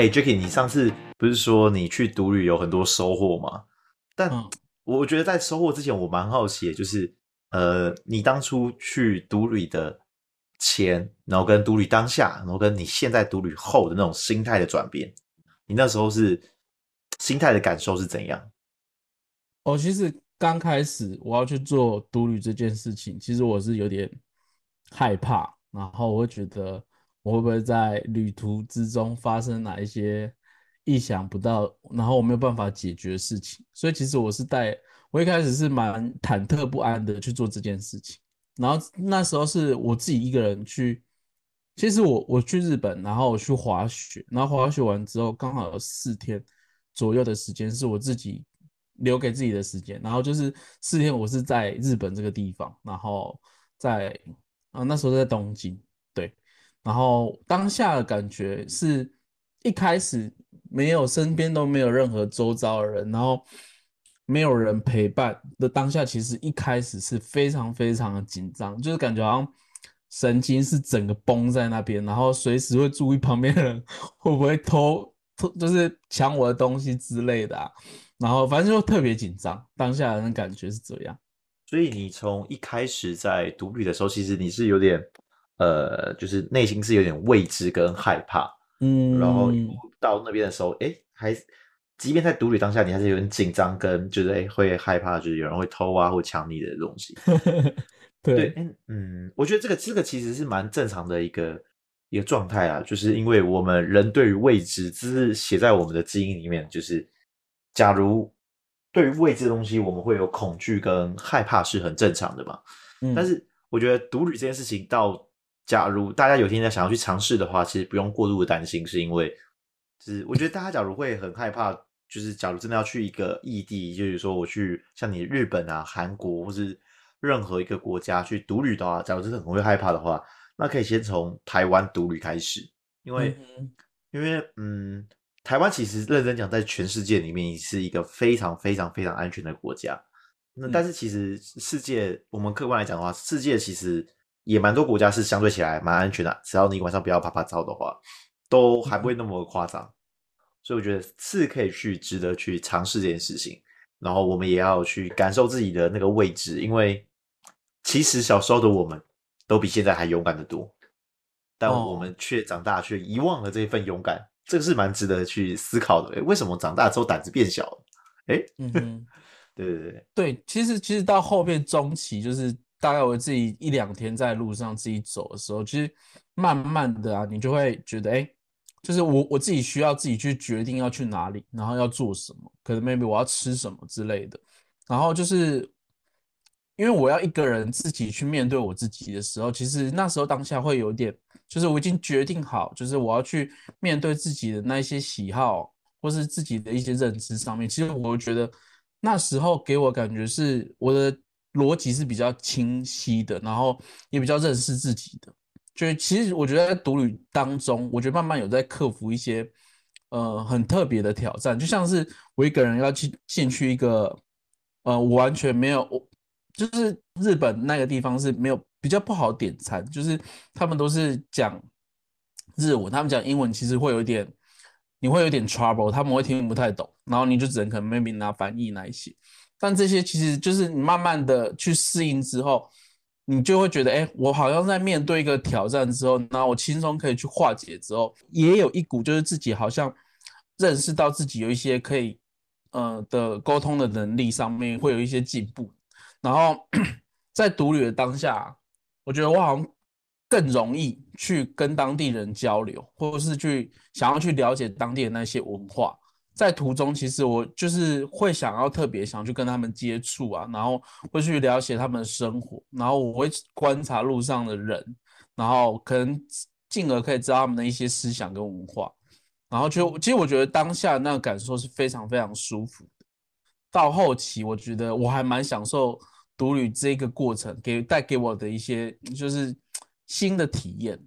哎、欸、，Jacky，你上次不是说你去独旅有很多收获吗？但我觉得在收获之前，我蛮好奇的，就是呃，你当初去独旅的前，然后跟独旅当下，然后跟你现在独旅后的那种心态的转变，你那时候是心态的感受是怎样？哦，其实刚开始我要去做独旅这件事情，其实我是有点害怕，然后我会觉得。我会不会在旅途之中发生哪一些意想不到，然后我没有办法解决的事情？所以其实我是带，我一开始是蛮忐忑不安的去做这件事情。然后那时候是我自己一个人去，其实我我去日本，然后我去滑雪，然后滑雪完之后刚好有四天左右的时间是我自己留给自己的时间，然后就是四天我是在日本这个地方，然后在啊那时候在东京。然后当下的感觉是一开始没有身边都没有任何周遭的人，然后没有人陪伴的当下，其实一开始是非常非常的紧张，就是感觉好像神经是整个绷在那边，然后随时会注意旁边的人会不会偷偷就是抢我的东西之类的啊，然后反正就特别紧张，当下的感觉是这样。所以你从一开始在独旅的时候，其实你是有点。呃，就是内心是有点未知跟害怕，嗯，然后到那边的时候，哎，还即便在独旅当下，你还是有点紧张，跟就是哎会害怕，就是有人会偷啊或抢你的东西。对，对，嗯，我觉得这个这个其实是蛮正常的一个一个状态啊，就是因为我们人对于未知，这是写在我们的基因里面，就是假如对于未知的东西，我们会有恐惧跟害怕是很正常的嘛。嗯，但是我觉得独旅这件事情到假如大家有天在想要去尝试的话，其实不用过度的担心，是因为，就是我觉得大家假如会很害怕，就是假如真的要去一个异地，就是说我去像你日本啊、韩国或是任何一个国家去独旅的话，假如真的很会害怕的话，那可以先从台湾独旅开始，因为，嗯、因为嗯，台湾其实认真讲，在全世界里面是一个非常非常非常安全的国家。那但是其实世界，我们客观来讲的话，世界其实。也蛮多国家是相对起来蛮安全的，只要你晚上不要啪啪照的话，都还不会那么夸张。所以我觉得是可以去值得去尝试这件事情。然后我们也要去感受自己的那个位置，因为其实小时候的我们都比现在还勇敢的多，但我们却长大却遗忘了这一份勇敢，这个是蛮值得去思考的。诶，为什么长大之后胆子变小了？诶，嗯哼，对对对对，其实其实到后面中期就是。大概我自己一两天在路上自己走的时候，其实慢慢的啊，你就会觉得，哎，就是我我自己需要自己去决定要去哪里，然后要做什么，可能 maybe 我要吃什么之类的。然后就是因为我要一个人自己去面对我自己的时候，其实那时候当下会有点，就是我已经决定好，就是我要去面对自己的那些喜好，或是自己的一些认知上面。其实我觉得那时候给我感觉是我的。逻辑是比较清晰的，然后也比较认识自己的。就其实我觉得在独旅当中，我觉得慢慢有在克服一些呃很特别的挑战。就像是我一个人要去进去一个呃我完全没有，就是日本那个地方是没有比较不好点餐，就是他们都是讲日文，他们讲英文其实会有一点你会有点 trouble，他们会听不太懂，然后你就只能可能 maybe 拿翻译那一些。但这些其实就是你慢慢的去适应之后，你就会觉得，哎，我好像在面对一个挑战之后，那我轻松可以去化解之后，也有一股就是自己好像认识到自己有一些可以，呃的沟通的能力上面会有一些进步。然后 在独旅的当下，我觉得我好像更容易去跟当地人交流，或者是去想要去了解当地的那些文化。在途中，其实我就是会想要特别想去跟他们接触啊，然后会去了解他们的生活，然后我会观察路上的人，然后可能进而可以知道他们的一些思想跟文化，然后就其实我觉得当下那个感受是非常非常舒服的。到后期，我觉得我还蛮享受独旅这个过程给带给我的一些就是新的体验。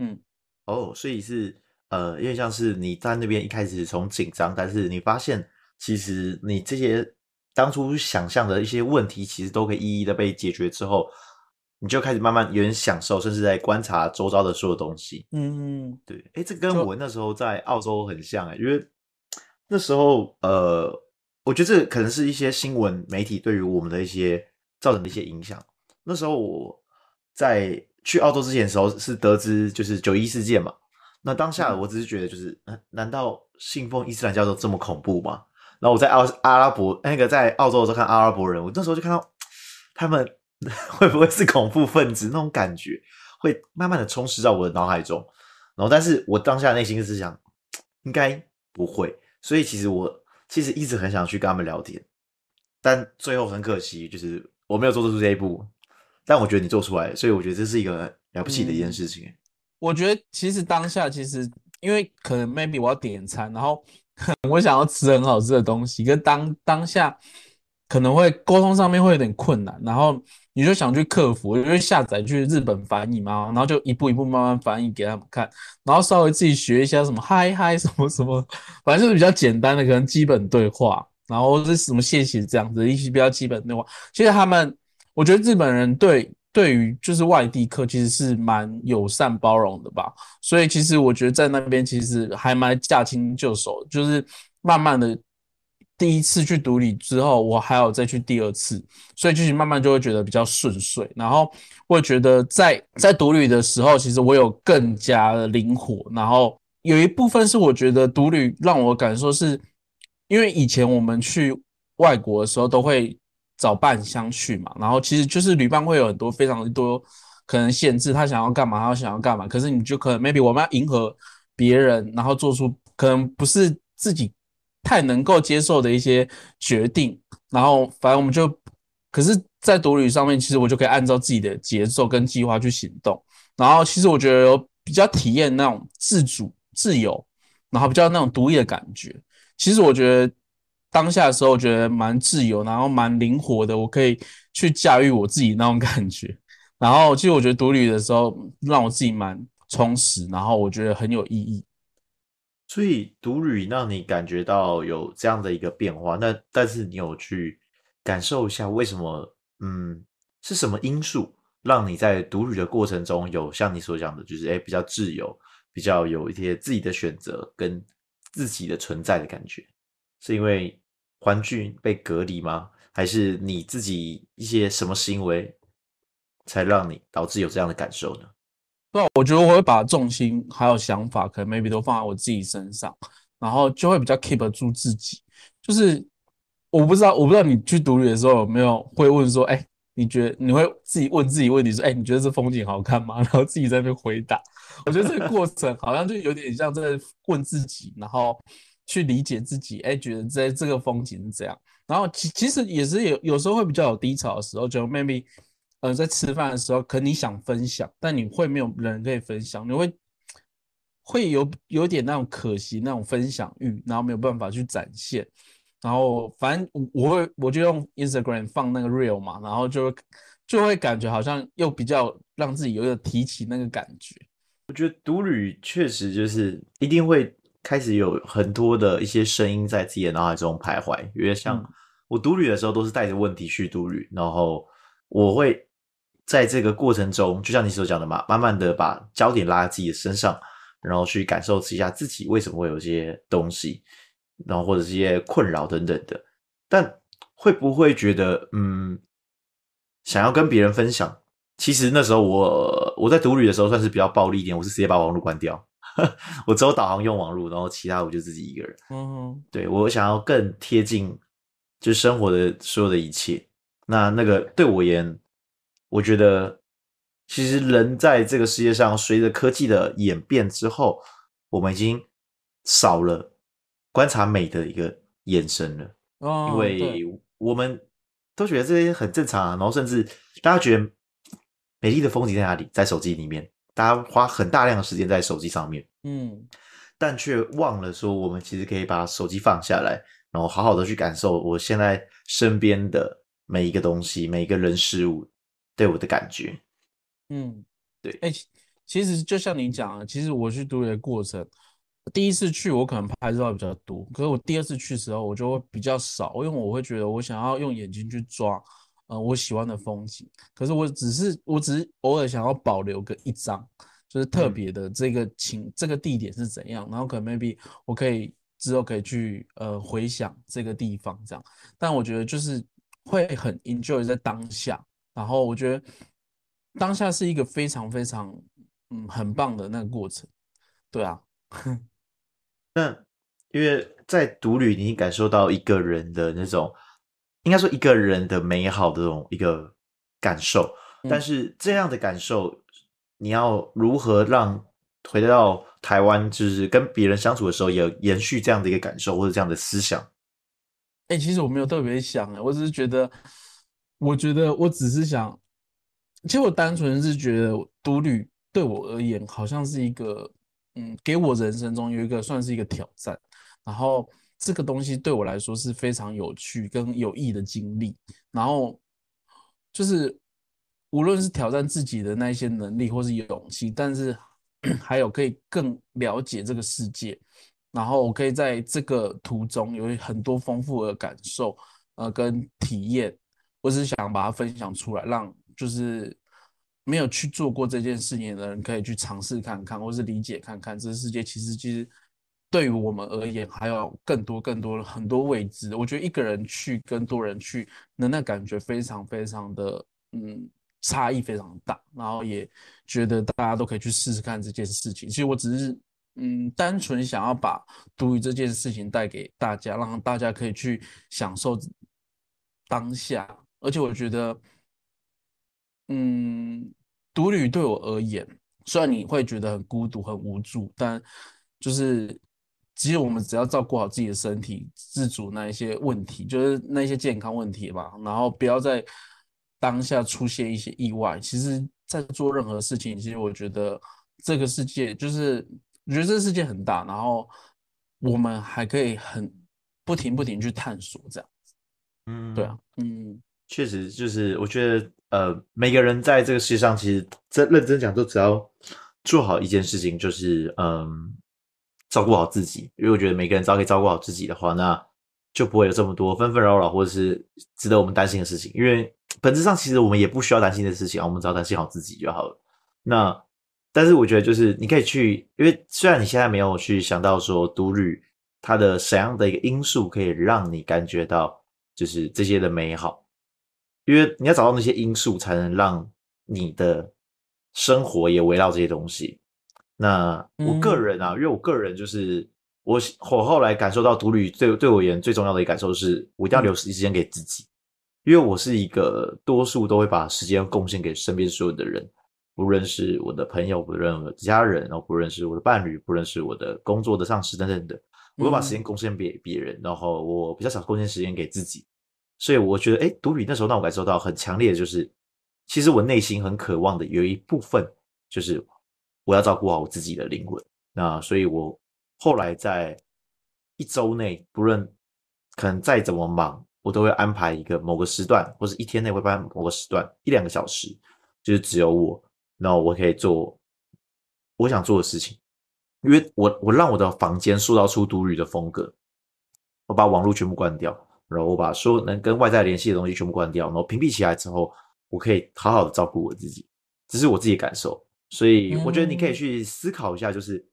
嗯，哦，所以是。呃，因为像是你在那边一开始从紧张，但是你发现其实你这些当初想象的一些问题，其实都可以一一的被解决之后，你就开始慢慢有点享受，甚至在观察周遭的所有东西。嗯，对，哎，这跟我那时候在澳洲很像哎，因为那时候呃，我觉得这可能是一些新闻媒体对于我们的一些造成的一些影响。那时候我在去澳洲之前的时候是得知就是九一事件嘛，那当下我只是觉得就是，嗯，难道信奉伊斯兰教都这么恐怖吗？然后我在澳阿拉伯那个在澳洲的时候看阿拉伯人，我那时候就看到他们。会不会是恐怖分子？那种感觉会慢慢的充斥到我的脑海中，然后，但是我当下内心是想，应该不会，所以其实我其实一直很想去跟他们聊天，但最后很可惜，就是我没有做出这一步。但我觉得你做出来，所以我觉得这是一个了不起的一件事情。嗯，我觉得其实当下其实因为可能 maybe 我要点餐，然后我想要吃很好吃的东西，跟当当下可能会沟通上面会有点困难，然后。你就想去克服，因为下载去日本翻译嘛，然后就一步一步慢慢翻译给他们看，然后稍微自己学一下什么嗨嗨什么什么，反正就是比较简单的，可能基本对话，然后是什么谢谢这样子一些比较基本对话。其实他们，我觉得日本人对对于就是外地客其实是蛮友善包容的吧，所以其实我觉得在那边其实还蛮驾轻就熟，就是慢慢的。第一次去独旅之后，我还有再去第二次，所以就是慢慢就会觉得比较顺遂。然后我觉得在在独旅的时候，其实我有更加的灵活。然后有一部分是我觉得独旅让我感受是，因为以前我们去外国的时候都会找伴相去嘛，然后其实就是旅伴会有很多非常多可能限制，他想要干嘛，他想要干嘛，可是你就可能 maybe 我们要迎合别人，然后做出可能不是自己。太能够接受的一些决定，然后反正我们就，可是，在独旅上面，其实我就可以按照自己的节奏跟计划去行动。然后，其实我觉得有比较体验那种自主、自由，然后比较那种独立的感觉。其实我觉得当下的时候，我觉得蛮自由，然后蛮灵活的，我可以去驾驭我自己那种感觉。然后，其实我觉得独旅的时候，让我自己蛮充实，然后我觉得很有意义。所以独旅让你感觉到有这样的一个变化，那但是你有去感受一下为什么？嗯，是什么因素让你在独旅的过程中有像你所讲的，就是诶比较自由，比较有一些自己的选择跟自己的存在的感觉？是因为环境被隔离吗？还是你自己一些什么行为才让你导致有这样的感受呢？对，我觉得我会把重心还有想法，可能 maybe 都放在我自己身上，然后就会比较 keep 住自己。就是我不知道，我不知道你去独旅的时候有没有会问说，哎，你觉得你会自己问自己问题说，哎，你觉得这风景好看吗？然后自己在那边回答。我觉得这个过程好像就有点像在问自己，然后去理解自己，哎，觉得这这个风景是这样。然后其其实也是有有时候会比较有低潮的时候，就 maybe。呃，在吃饭的时候，可能你想分享，但你会没有人可以分享，你会会有有点那种可惜那种分享欲，然后没有办法去展现。然后反正我我会我就用 Instagram 放那个 real 嘛，然后就就会感觉好像又比较让自己有点提起那个感觉。我觉得独旅确实就是一定会开始有很多的一些声音在自己的脑海中徘徊，因为像我独旅的时候都是带着问题去独旅，然后我会。在这个过程中，就像你所讲的嘛，慢慢的把焦点拉在自己的身上，然后去感受一下自己为什么会有这些东西，然后或者是一些困扰等等的。但会不会觉得，嗯，想要跟别人分享？其实那时候我我在独旅的时候算是比较暴力一点，我是直接把网络关掉，我只有导航用网络，然后其他我就自己一个人。嗯，对，我想要更贴近就生活的所有的一切。那那个对我而言。我觉得，其实人在这个世界上，随着科技的演变之后，我们已经少了观察美的一个眼神了。哦，因为我们都觉得这些很正常啊。然后，甚至大家觉得美丽的风景在哪里？在手机里面，大家花很大量的时间在手机上面。嗯，但却忘了说，我们其实可以把手机放下来，然后好好的去感受我现在身边的每一个东西，每一个人事物。对我的感觉，嗯，对，哎、欸，其实就像你讲啊，其实我去独旅的过程，第一次去我可能拍照比较多，可是我第二次去的时候我就会比较少，因为我会觉得我想要用眼睛去抓，呃我喜欢的风景，可是我只是我只是偶尔想要保留个一张，就是特别的这个情、嗯、这个地点是怎样，然后可能 maybe 我可以之后可以去呃回想这个地方这样，但我觉得就是会很 enjoy 在当下，然后我觉得当下是一个非常非常嗯很棒的那个过程，对啊，那。因为在独旅，你感受到一个人的那种，应该说一个人的美好的这种一个感受。但是这样的感受，你要如何让回到台湾，就是跟别人相处的时候，也延续这样的一个感受或者这样的思想？哎、欸，其实我没有特别想，我只是觉得，我觉得我只是想，其实我单纯是觉得独旅对我而言，好像是一个，嗯，给我人生中有一个算是一个挑战。然后这个东西对我来说是非常有趣跟有益的经历。然后就是无论是挑战自己的那些能力或是勇气，但是 还有可以更了解这个世界。然后我可以在这个途中有很多丰富的感受，呃，跟体验。我只是想把它分享出来，让就是没有去做过这件事情的人可以去尝试看看，或是理解看看这个世界其实其实。对于我们而言，还有更多、更多很多未知。我觉得一个人去跟多人去，那那感觉非常、非常的，嗯，差异非常大。然后也觉得大家都可以去试试看这件事情。其实我只是，嗯，单纯想要把独旅这件事情带给大家，让大家可以去享受当下。而且我觉得，嗯，独旅对我而言，虽然你会觉得很孤独、很无助，但就是。其实我们只要照顾好自己的身体，自主那一些问题，就是那些健康问题吧，然后不要在当下出现一些意外。其实，在做任何事情，其实我觉得这个世界就是，我觉得这个世界很大，然后我们还可以很不停不停去探索这样子。嗯，对啊，嗯，确实就是，我觉得呃，每个人在这个世界上，其实真认真讲，都只要做好一件事情，就是嗯。照顾好自己，因为我觉得每个人只要可以照顾好自己的话，那就不会有这么多纷纷扰扰或者是值得我们担心的事情。因为 本质上其实我们也不需要担心的事情，我们只要担心好自己就好了。那但是我觉得就是你可以去，因为虽然你现在没有去想到说独旅它的什样的一个因素可以让你感觉到就是这些的美好，因为你要找到那些因素，才能让你的生活也围绕这些东西。那我个人啊，嗯、因为我个人就是我，我后来感受到独旅对对我而言最重要的一个感受是，我一定要留时间给自己，因为我是一个多数都会把时间贡献给身边所有的人，不论是我的朋友，不论我的家人，然后不论是我的伴侣，不论是我的工作的上司等等的，我会把时间贡献给别人，然后我比较少贡献时间给自己，所以我觉得，哎，独旅那时候让我感受到很强烈的就是，其实我内心很渴望的有一部分就是。我要照顾好我自己的灵魂，那所以，我后来在一周内，不论可能再怎么忙，我都会安排一个某个时段，或者一天内会办某个时段一两个小时，就是只有我，然后我可以做我想做的事情，因为我我让我的房间塑造出独旅的风格，我把网络全部关掉，然后我把所有能跟外在联系的东西全部关掉，然后屏蔽起来之后，我可以好好的照顾我自己，这是我自己感受。所以我觉得你可以去思考一下，就是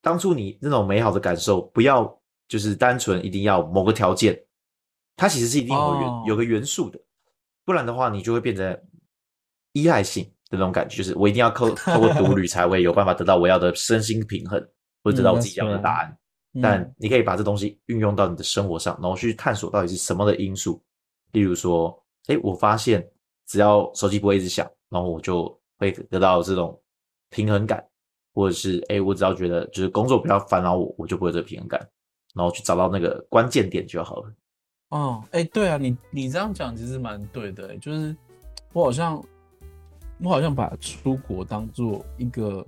当初你那种美好的感受，不要就是单纯一定要某个条件，它其实是一定有元有个元素的，不然的话你就会变成依赖性的那种感觉，就是我一定要靠透过独 旅才会有办法得到我要的身心平衡，或者得到我自己要的答案。但你可以把这东西运用到你的生活上，然后去探索到底是什么的因素。例如说，哎，我发现只要手机不会一直响，然后我就会得到这种。平衡感，或者是哎，我只要觉得就是工作不要烦扰我，我就不会有这个平衡感，然后去找到那个关键点就好了。哦，哎，对啊，你你这样讲其实蛮对的，就是我好像我好像把出国当做一个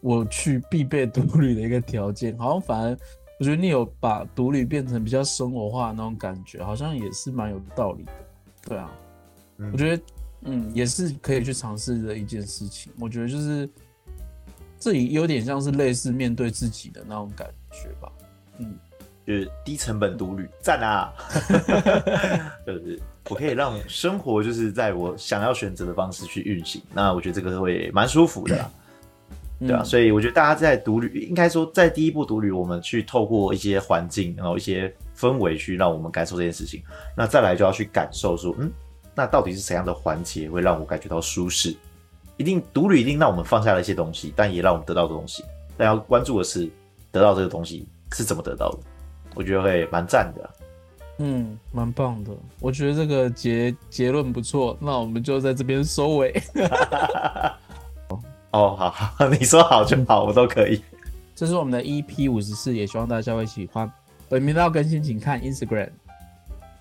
我去必备独旅的一个条件，好像反而我觉得你有把独旅变成比较生活化的那种感觉，好像也是蛮有道理的。对啊，嗯，我觉得。嗯，也是可以去尝试的一件事情。我觉得就是这里有点像是类似面对自己的那种感觉吧。嗯，就是低成本独旅，赞啊！就是我可以让生活就是在我想要选择的方式去运行，那我觉得这个会蛮舒服的啦，对啊，所以我觉得大家在独旅，应该说在第一步独旅，我们去透过一些环境，然后一些氛围去让我们感受这件事情，那再来就要去感受说，嗯，那到底是怎样的环节会让我感觉到舒适？一定独旅一定让我们放下了一些东西，但也让我们得到的东西。但要关注的是，得到这个东西是怎么得到的。我觉得会蛮赞的，嗯，蛮棒的。我觉得这个结结论不错，那我们就在这边收尾。哦，好好，你说好就好，我都可以。这是我们的 EP 五十四，也希望大家会喜欢。本频道更新，请看 Instagram。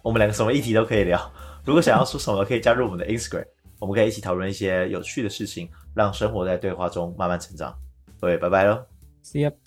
我们两个什么议题都可以聊。如果想要说什么，可以加入我们的 Instagram，我们可以一起讨论一些有趣的事情，让生活在对话中慢慢成长。各位，拜拜喽，See you。